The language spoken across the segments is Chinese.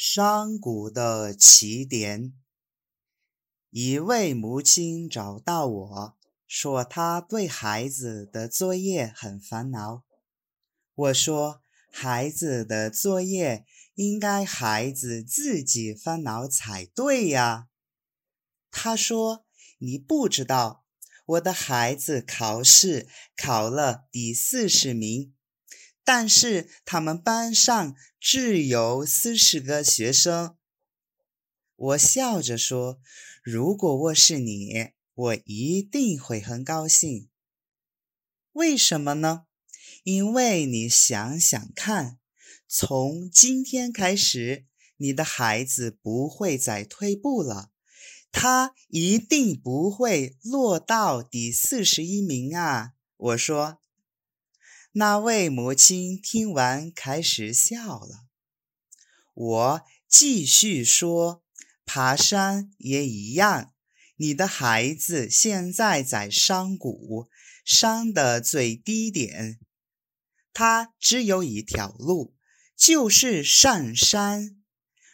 山谷的起点。一位母亲找到我说，她对孩子的作业很烦恼。我说，孩子的作业应该孩子自己烦恼才对呀。她说，你不知道，我的孩子考试考了第四十名。但是他们班上只有四十个学生。我笑着说：“如果我是你，我一定会很高兴。为什么呢？因为你想想看，从今天开始，你的孩子不会再退步了，他一定不会落到第四十一名啊！”我说。那位母亲听完，开始笑了。我继续说：“爬山也一样。你的孩子现在在山谷，山的最低点。他只有一条路，就是上山。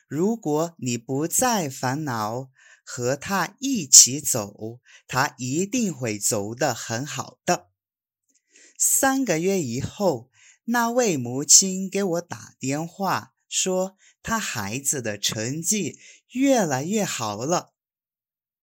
如果你不再烦恼，和他一起走，他一定会走得很好的。”三个月以后，那位母亲给我打电话说，她孩子的成绩越来越好了。